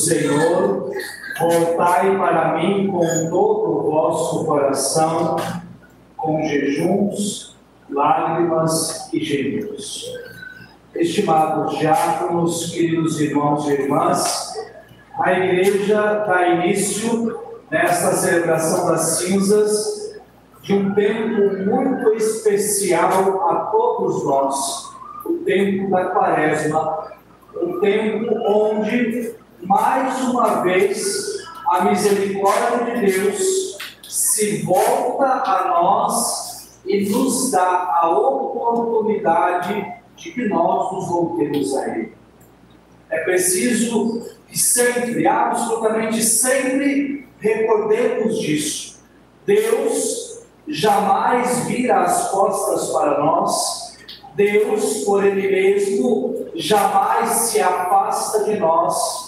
Senhor, voltai para mim com todo o vosso coração, com jejuns, lágrimas e gemidos. Estimados diáconos, queridos irmãos e irmãs, a igreja dá início nesta celebração das cinzas de um tempo muito especial a todos nós, o tempo da quaresma, um tempo onde, mais uma vez, a misericórdia de Deus se volta a nós e nos dá a oportunidade de que nós nos voltemos a Ele. É preciso que sempre, absolutamente sempre, recordemos disso. Deus jamais vira as costas para nós, Deus, por Ele mesmo, jamais se afasta de nós.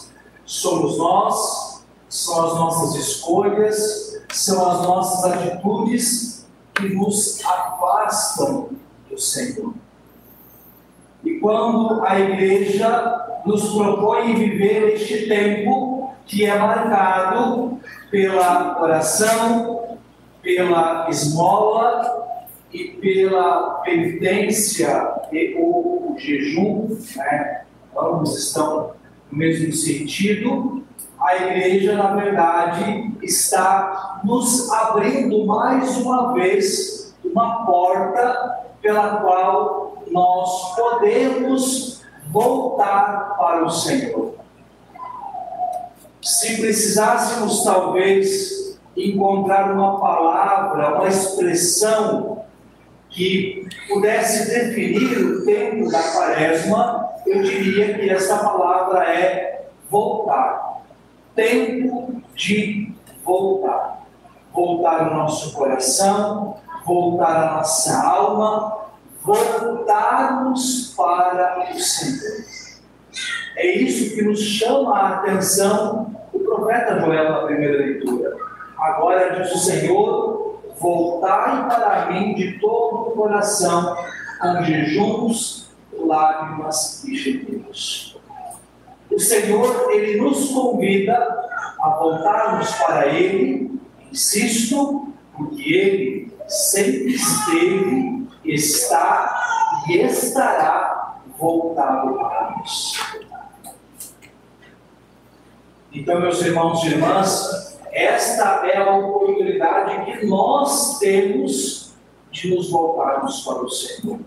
Somos nós, são as nossas escolhas, são as nossas atitudes que nos afastam do Senhor. E quando a igreja nos propõe viver este tempo que é marcado pela oração, pela esmola e pela penitência e o jejum, né? ambos estão no mesmo sentido, a igreja, na verdade, está nos abrindo mais uma vez uma porta pela qual nós podemos voltar para o Senhor. Se precisássemos, talvez, encontrar uma palavra, uma expressão que pudesse definir o tempo da quaresma, eu diria que essa palavra é voltar. Tempo de voltar. Voltar o nosso coração, voltar a nossa alma, voltarmos para o Senhor. É isso que nos chama a atenção o profeta Joel na primeira leitura. Agora diz o Senhor: voltai para mim de todo o coração, com jejuns, lágrimas e gemidos. O Senhor, Ele nos convida a voltarmos para Ele, insisto, porque Ele sempre esteve, está e estará voltado para nós. Então, meus irmãos e irmãs, esta é a oportunidade que nós temos de nos voltarmos para o Senhor.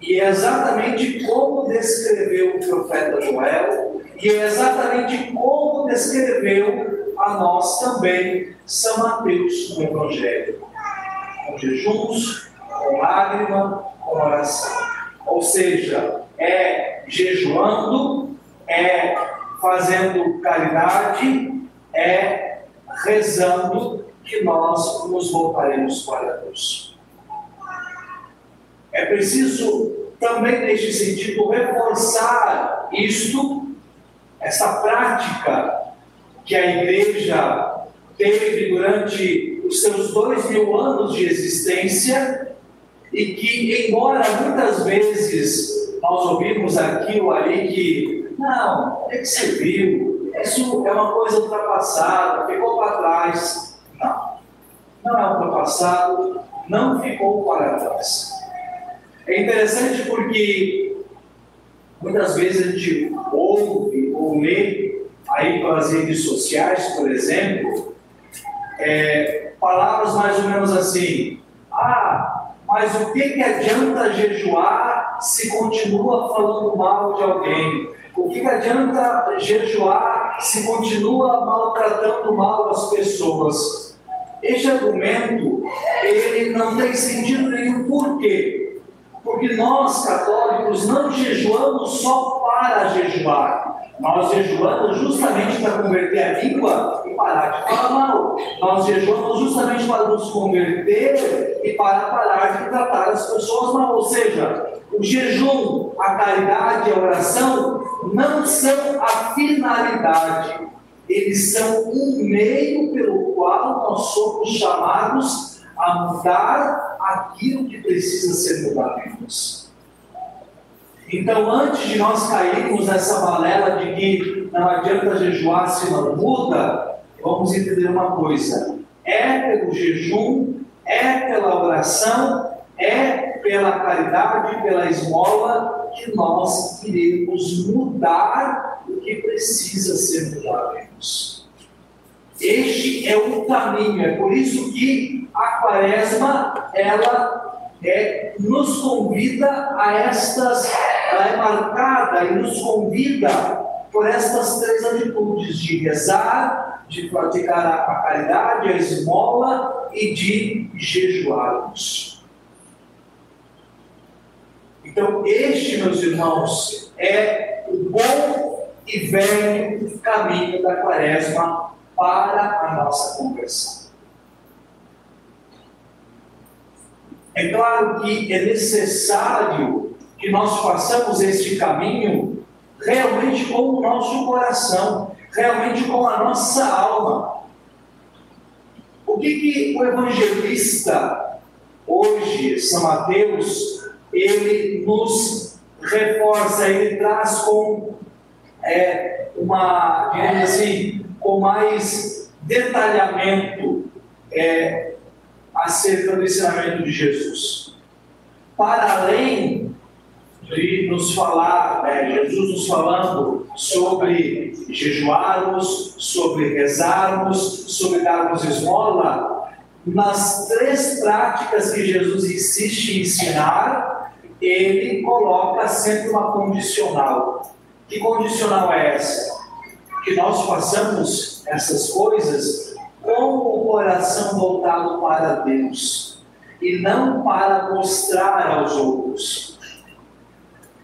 E é exatamente como descreveu o profeta Joel, e é exatamente como descreveu a nós também São Mateus no Evangelho. Com jejuns, com lágrima, com oração. Ou seja, é jejuando, é fazendo caridade, é rezando que nós nos voltaremos para Deus. É preciso também, neste sentido, reforçar isto, essa prática que a igreja teve durante os seus dois mil anos de existência e que, embora muitas vezes nós ouvimos aqui ali que, não, é que você viu, isso é uma coisa ultrapassada, ficou para trás. Não, não é ultrapassado, não ficou para trás. É interessante porque muitas vezes a gente ouve ou lê aí pelas redes sociais, por exemplo, é, palavras mais ou menos assim: ah, mas o que, que adianta jejuar se continua falando mal de alguém? O que, adianta jejuar se continua maltratando mal as pessoas? Este argumento ele não tem sentido nenhum. Por quê? Porque nós católicos não jejuamos só para jejuar. Nós jejuamos justamente para converter a língua e parar de falar mal. Nós jejuamos justamente para nos converter e para parar de tratar as pessoas mal. Ou seja, o jejum, a caridade a oração não são a finalidade, eles são um meio pelo qual nós somos chamados a mudar aquilo que precisa ser mudado em nós. Então, antes de nós cairmos nessa balela de que não adianta jejuar se não muda, vamos entender uma coisa: é pelo jejum, é pela oração, é pela caridade, pela esmola que nós iremos mudar o que precisa ser mudado. Este é o caminho, é por isso que a quaresma, ela é, nos convida a estas, ela é marcada e nos convida por estas três atitudes de rezar, de praticar a, a caridade, a esmola e de jejuarmos. Então, este, meus irmãos, é o bom e velho caminho da quaresma para a nossa conversão. É claro que é necessário que nós façamos este caminho realmente com o nosso coração, realmente com a nossa alma. O que, que o evangelista, hoje, São Mateus, ele nos reforça, ele traz com é, uma, digamos assim, com mais detalhamento é, acerca do ensinamento de Jesus. Para além de nos falar, né, Jesus nos falando sobre jejuarmos, sobre rezarmos, sobre darmos esmola, nas três práticas que Jesus insiste em ensinar, ele coloca sempre uma condicional. Que condicional é essa? que nós façamos essas coisas com o coração voltado para Deus e não para mostrar aos outros.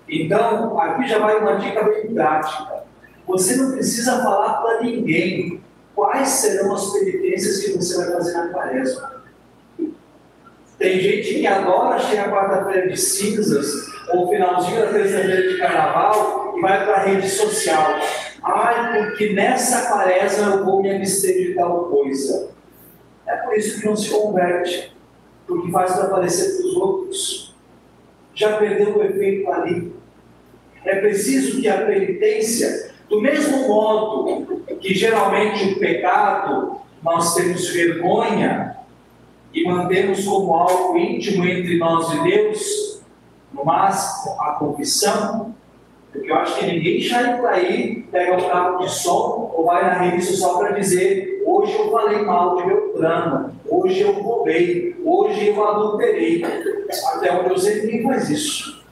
Então, aqui já vai uma dica bem prática. Você não precisa falar para ninguém quais serão as penitências que você vai fazer na quaresma. Tem gente que adora chegar quarta-feira de cinzas ou finalzinho da terça-feira de carnaval e vai para a rede social. Ai, porque nessa quaresma eu vou me abster de tal coisa. É por isso que não se converte, porque faz para aparecer para os outros. Já perdeu o efeito ali. É preciso que a penitência, do mesmo modo que geralmente o pecado nós temos vergonha e mantemos como algo íntimo entre nós e Deus, no máximo a confissão, porque eu acho que ninguém sai por aí, pega um carro de som ou vai na rede social para dizer: hoje eu falei mal de meu plano, hoje eu roubei, hoje eu adulterei. Até onde eu sei, ninguém faz isso.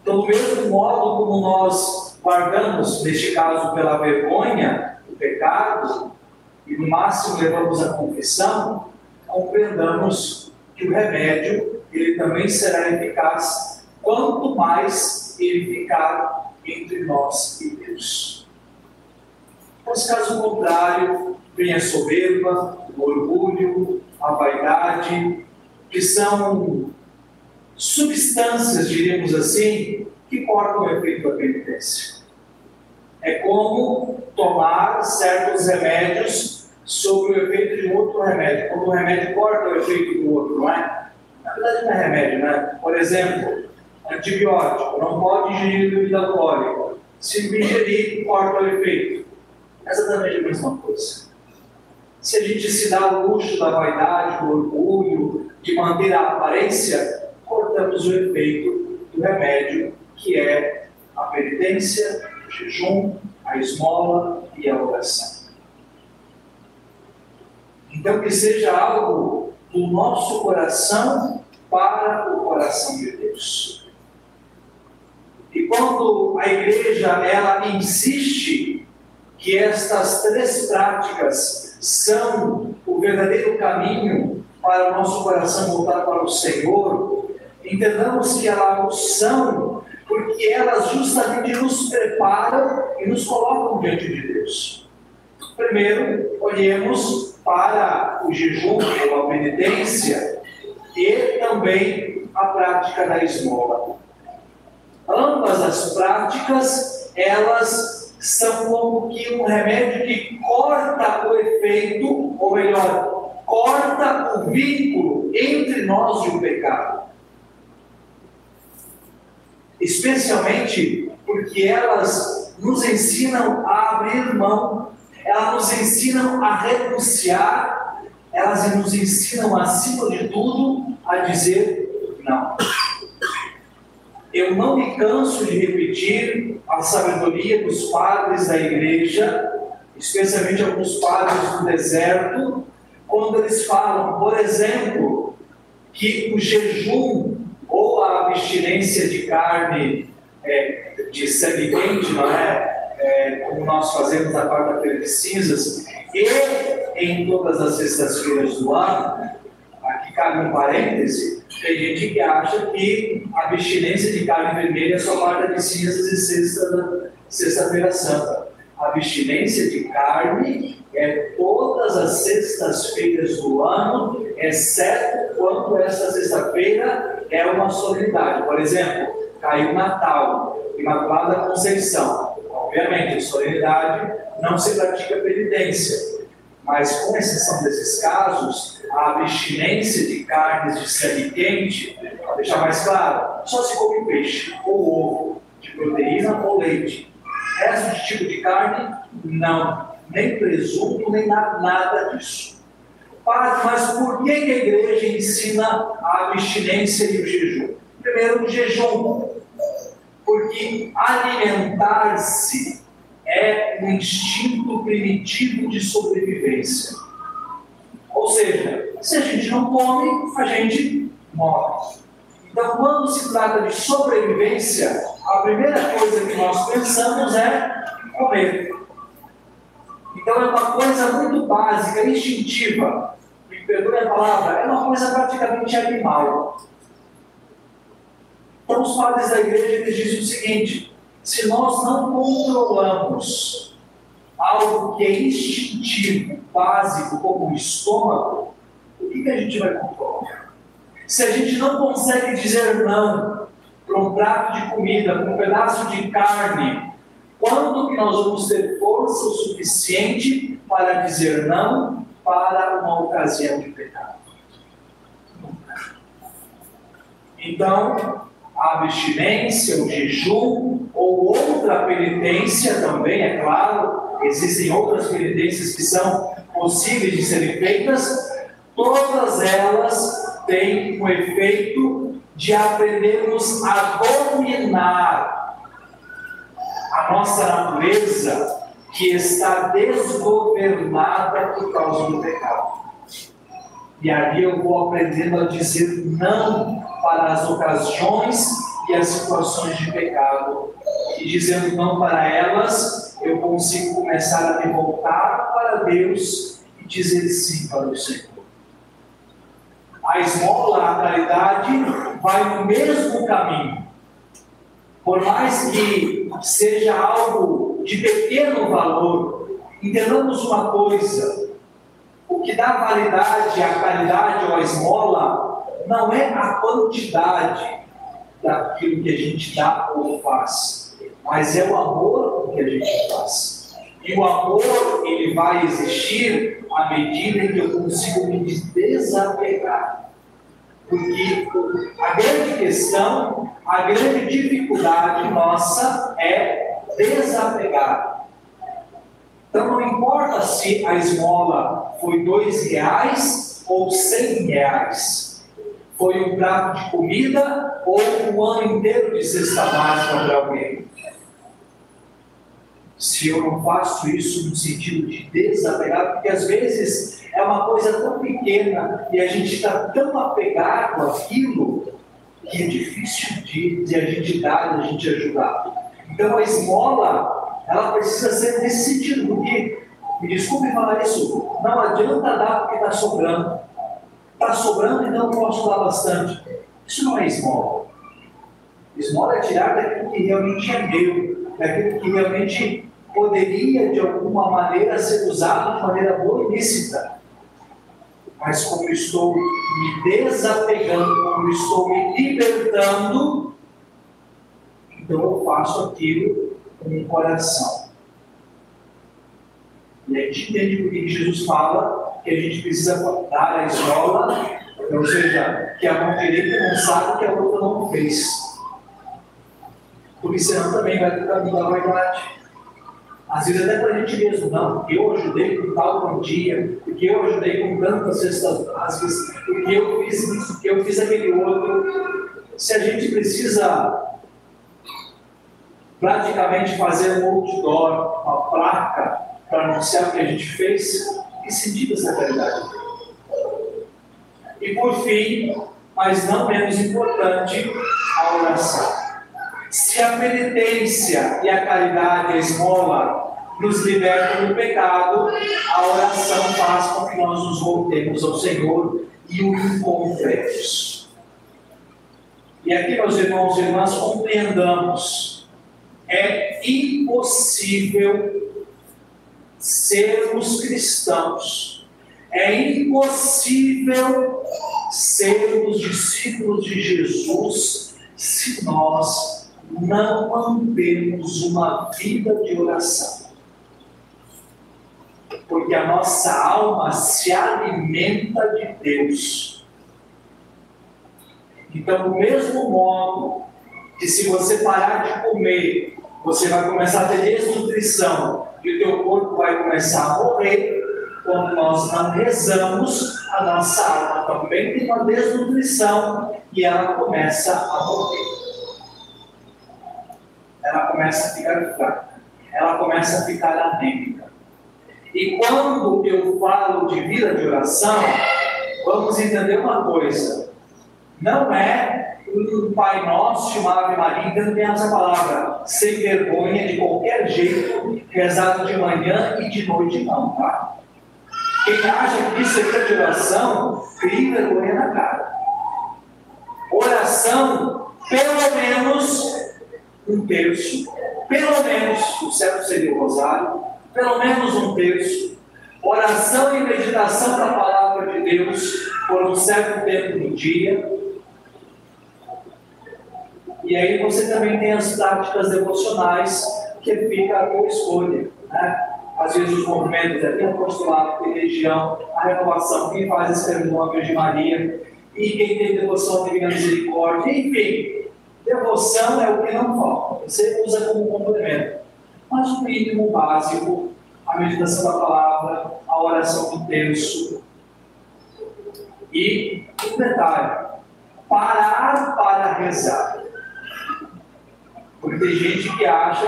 Então, do mesmo modo como nós guardamos, neste caso, pela vergonha, o pecado, e no máximo levamos a confissão, compreendamos que o remédio ele também será eficaz quanto mais ele ficar entre nós e Deus. Mas caso contrário, vem a soberba, o orgulho, a vaidade, que são substâncias, diríamos assim, que cortam o efeito da penitência. É como tomar certos remédios sobre o efeito de um outro remédio. Quando o remédio corta o efeito do outro, não é? Na verdade não é remédio, né? Por exemplo, antibiótico, não pode ingerir bebida alcoólica. Se ingerir, corta o efeito. É exatamente a mesma coisa. Se a gente se dá o luxo da vaidade, do orgulho, de manter a aparência, cortamos o efeito do remédio, que é a penitência, o jejum, a esmola e a oração. Então, que seja algo do nosso coração para o coração de Deus. E quando a igreja ela insiste que estas três práticas são o verdadeiro caminho para o nosso coração voltar para o Senhor, entendamos que elas são porque elas justamente nos preparam e nos colocam diante de Deus. Primeiro, olhemos para o jejum a penitência e também a prática da esmola. Ambas as práticas, elas são como que um remédio que corta o efeito, ou melhor, corta o vínculo entre nós e o pecado. especialmente porque elas nos ensinam a abrir mão, elas nos ensinam a renunciar, elas nos ensinam, acima de tudo, a dizer não. Eu não me canso de repetir a sabedoria dos padres da igreja, especialmente alguns padres do deserto, quando eles falam, por exemplo, que o jejum ou a abstinência de carne é, de sangue quente, não é? É? Como nós fazemos na quarta-feira de cinzas, e em todas as sextas-feiras do ano, aqui cabe um parêntese, tem gente que acha que a abstinência de carne vermelha é só quarta de cinzas e sexta-feira sexta santa. A abstinência de carne é todas as sextas-feiras do ano, exceto quando essa sexta-feira é uma solenidade. Por exemplo, caiu Natal, Imaculada Conceição. Obviamente, a solenidade não se pratica penitência, mas com exceção desses casos, a abstinência de carnes de sangue quente, para deixar mais claro, só se come peixe ou ovo, de proteína ou leite. Resto de tipo de carne, não. Nem presunto, nem nada, nada disso. Mas por que a igreja ensina a abstinência e o jejum? Primeiro, o jejum. Porque alimentar-se é um instinto primitivo de sobrevivência. Ou seja, se a gente não come, a gente morre. Então, quando se trata de sobrevivência, a primeira coisa que nós pensamos é comer. Então, é uma coisa muito básica, instintiva. Me perdoe a palavra, é uma coisa praticamente animal. Então, os padres da igreja eles dizem o seguinte: se nós não controlamos algo que é instintivo, básico, como o estômago, o que, que a gente vai controlar? Se a gente não consegue dizer não para um prato de comida, para um pedaço de carne, quando que nós vamos ter força o suficiente para dizer não para uma ocasião de pecado? Então, a abstinência, o jejum ou outra penitência também, é claro, existem outras penitências que são possíveis de serem feitas, todas elas têm o efeito de aprendermos a dominar a nossa natureza que está desgovernada por causa do pecado. E ali eu vou aprendendo a dizer não para as ocasiões e as situações de pecado. E dizendo não para elas, eu consigo começar a me voltar para Deus e dizer sim para o Senhor. A esmola, a caridade, vai no mesmo caminho. Por mais que seja algo de pequeno valor, entendamos uma coisa: o que dá validade à caridade ou à esmola não é a quantidade daquilo que a gente dá ou faz, mas é o amor que a gente faz. E o amor, ele vai existir à medida em que eu consigo me desapegar. Porque a grande questão, a grande dificuldade nossa é desapegar. Então não importa se a esmola foi dois reais ou cem reais foi um prato de comida ou um ano inteiro de cesta básica para alguém? Se eu não faço isso no sentido de desapegar, porque às vezes é uma coisa tão pequena e a gente está tão apegado àquilo que é difícil de, de a gente dar, de a gente ajudar. Então a esmola, ela precisa ser nesse sentido, porque, me desculpe falar isso, não adianta dar porque está sobrando. Está sobrando, então eu posso dar bastante. Isso não é esmola. Esmola é tirar daquilo que realmente é meu, daquilo que realmente poderia, de alguma maneira, ser usado de maneira boa e lícita. Mas como estou me desapegando, como estou me libertando, então eu faço aquilo com o coração. E a gente entende porque Jesus fala que a gente precisa dar a esmola, ou seja, que a mão direita não sabe que a outra não fez. Porque senão também vai para caminho da vaidade. Às vezes até para a gente mesmo, não, eu ajudei com tal quantia, porque eu ajudei com tantas cestas básicas, porque eu fiz isso, porque eu fiz aquele outro. Se a gente precisa praticamente fazer um outdoor, uma placa, para anunciar o que a gente fez, que sentido essa caridade? E por fim, mas não menos importante, a oração. Se a penitência e a caridade, a esmola, nos libertam do pecado, a oração faz com que nós nos voltemos ao Senhor e o encontremos. E aqui, meus irmãos e irmãs, compreendamos: é impossível sermos cristãos, é impossível sermos discípulos de Jesus se nós não mantemos uma vida de oração. Porque a nossa alma se alimenta de Deus. Então, do mesmo modo que se você parar de comer, você vai começar a ter desnutrição e o teu corpo vai começar a morrer, quando nós não rezamos, a nossa alma também tem uma desnutrição e ela começa a morrer. Ela começa a ficar fraca, ela começa a ficar anêmica. E quando eu falo de vida de oração, vamos entender uma coisa: não é um Pai Nosso uma Ave Maria, então tem essa palavra, sem vergonha, de qualquer jeito, rezado de manhã e de noite, não, tá? Quem acha que isso é oração, cria vergonha na cara. Oração, pelo menos um terço, pelo menos, o certo seria o rosário, pelo menos um terço. Oração e meditação da palavra de Deus por um certo tempo do dia. E aí você também tem as práticas devocionais que fica tua escolha. Né? às vezes os movimentos, é, tem apostolado, tem religião, a renovação, quem faz esse sermão a Virgem Maria, e quem tem devoção Divina Misericórdia, enfim, devoção é o que não falta, você usa como complemento. Mas o mínimo básico, a meditação da palavra, a oração do terço. E um detalhe, parar para rezar. Porque tem gente que acha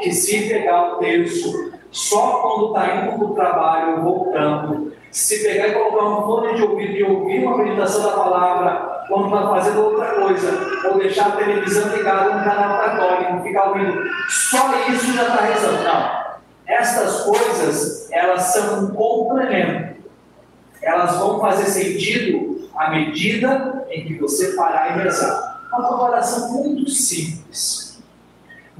que se pegar o terço só quando está indo para o trabalho, voltando, se pegar e colocar um fone de ouvido e ouvir uma meditação da palavra, quando está fazendo outra coisa, ou deixar a televisão ligada no canal católico, ficar ouvindo, só isso já está rezando. Não. Estas coisas, elas são um complemento. Elas vão fazer sentido à medida em que você parar e rezar. Uma oração muito simples.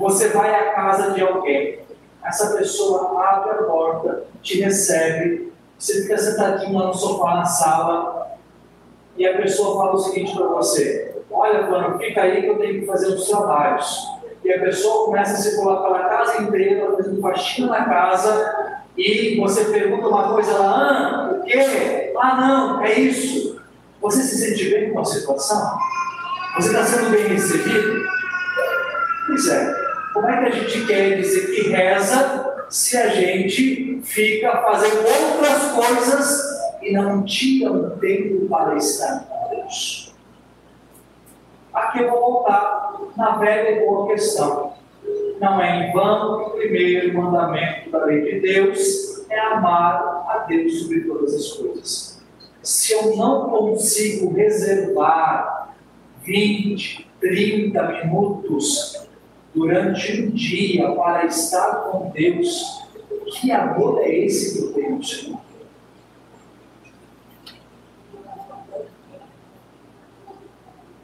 Você vai à casa de alguém essa pessoa abre a porta, te recebe, você fica sentadinho lá no sofá na sala e a pessoa fala o seguinte para você: Olha, mano, fica aí que eu tenho que fazer uns trabalhos. E a pessoa começa a circular pela casa inteira, fazendo faxina na casa, e você pergunta uma coisa lá, ah, o quê? Ah, não, é isso. Você se sente bem com a situação? Você está sendo bem recebido? Pois é. Como é que a gente quer dizer que reza se a gente fica fazendo outras coisas e não tira um tempo para estar com Deus? Aqui eu vou voltar na velha e boa questão. Não é em vão que o primeiro mandamento da lei de Deus é amar a Deus sobre todas as coisas. Se eu não consigo reservar 20, 30 minutos durante um dia para estar com Deus, que amor é esse que eu tenho, Senhor?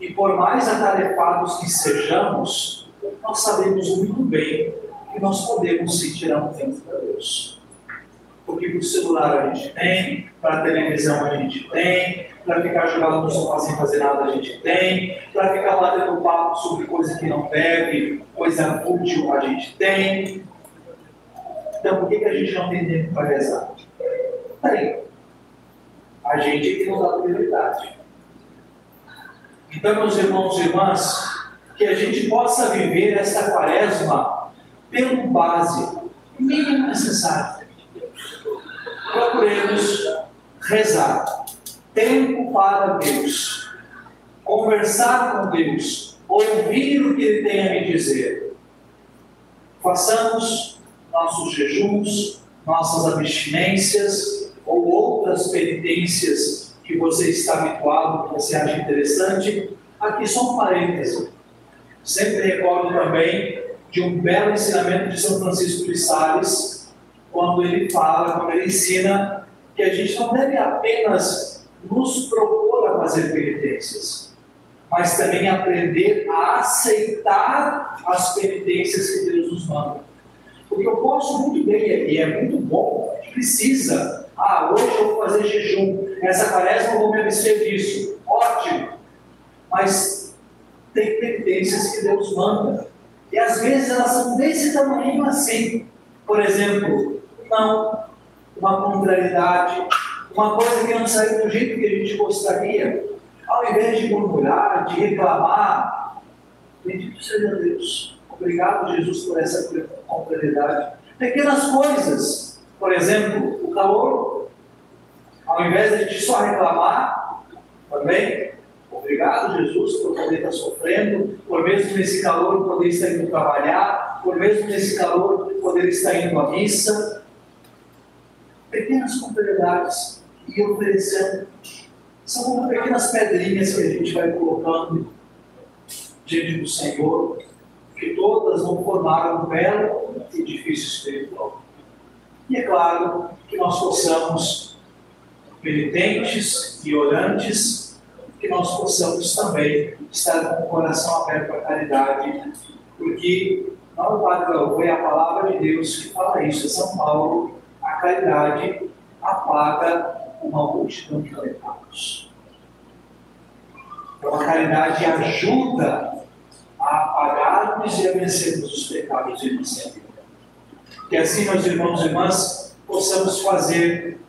E por mais atarefados que sejamos, nós sabemos muito bem que nós podemos sim tirar um tempo para Deus. Porque para o celular a gente tem, para a televisão a gente tem, para ficar jogado no sofá sem fazer nada a gente tem, para ficar batendo papo sobre coisa que não deve, coisa útil a gente tem. Então por que, que a gente não tem tempo para rezar? Tem. A gente é que não dá prioridade. Então, meus irmãos e irmãs, que a gente possa viver esta quaresma pelo básico, mínimo necessário. Procuremos rezar, tempo para Deus, conversar com Deus, ouvir o que Ele tem a me dizer. Façamos nossos jejuns, nossas abstinências ou outras penitências que você está habituado, que você acha interessante. Aqui só um parêntese. Sempre recordo também de um belo ensinamento de São Francisco de Sales, quando ele fala, quando ele ensina que a gente não deve apenas nos propor a fazer penitências, mas também aprender a aceitar as penitências que Deus nos manda. Porque eu posso muito bem, e é muito bom, a gente precisa. Ah, hoje eu vou fazer jejum, essa quaresma eu vou me abster disso. Ótimo. Mas tem penitências que Deus manda. E às vezes elas são desse tamanho assim. Por exemplo, não, uma contrariedade, uma coisa que não saiu do jeito que a gente gostaria. Ao invés de murmurar, de reclamar, bendito seja Deus. Obrigado, Jesus, por essa contrariedade. Pequenas coisas, por exemplo, o calor. Ao invés de a gente só reclamar, também, obrigado, Jesus, por poder estar sofrendo, por mesmo nesse calor poder estar indo trabalhar, por mesmo nesse calor poder estar indo à missa. Pequenas contrariedades e oferecendo. São como pequenas pedrinhas que a gente vai colocando diante do Senhor que todas vão formar um belo edifício espiritual. E é claro que nós possamos, penitentes e orantes, que nós possamos também estar com o coração aberto à caridade, porque não foi a palavra de Deus que fala isso, é São Paulo, caridade apaga uma multidão de pecados. Então a caridade ajuda a apagarmos e a vencermos os pecados de nossa vida. Que assim, meus irmãos e irmãs, possamos fazer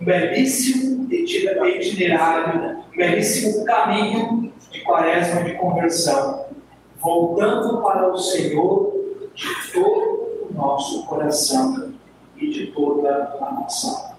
um belíssimo itinerário, um belíssimo caminho de quaresma de conversão, voltando para o Senhor de todo o nosso coração e de toda a nação.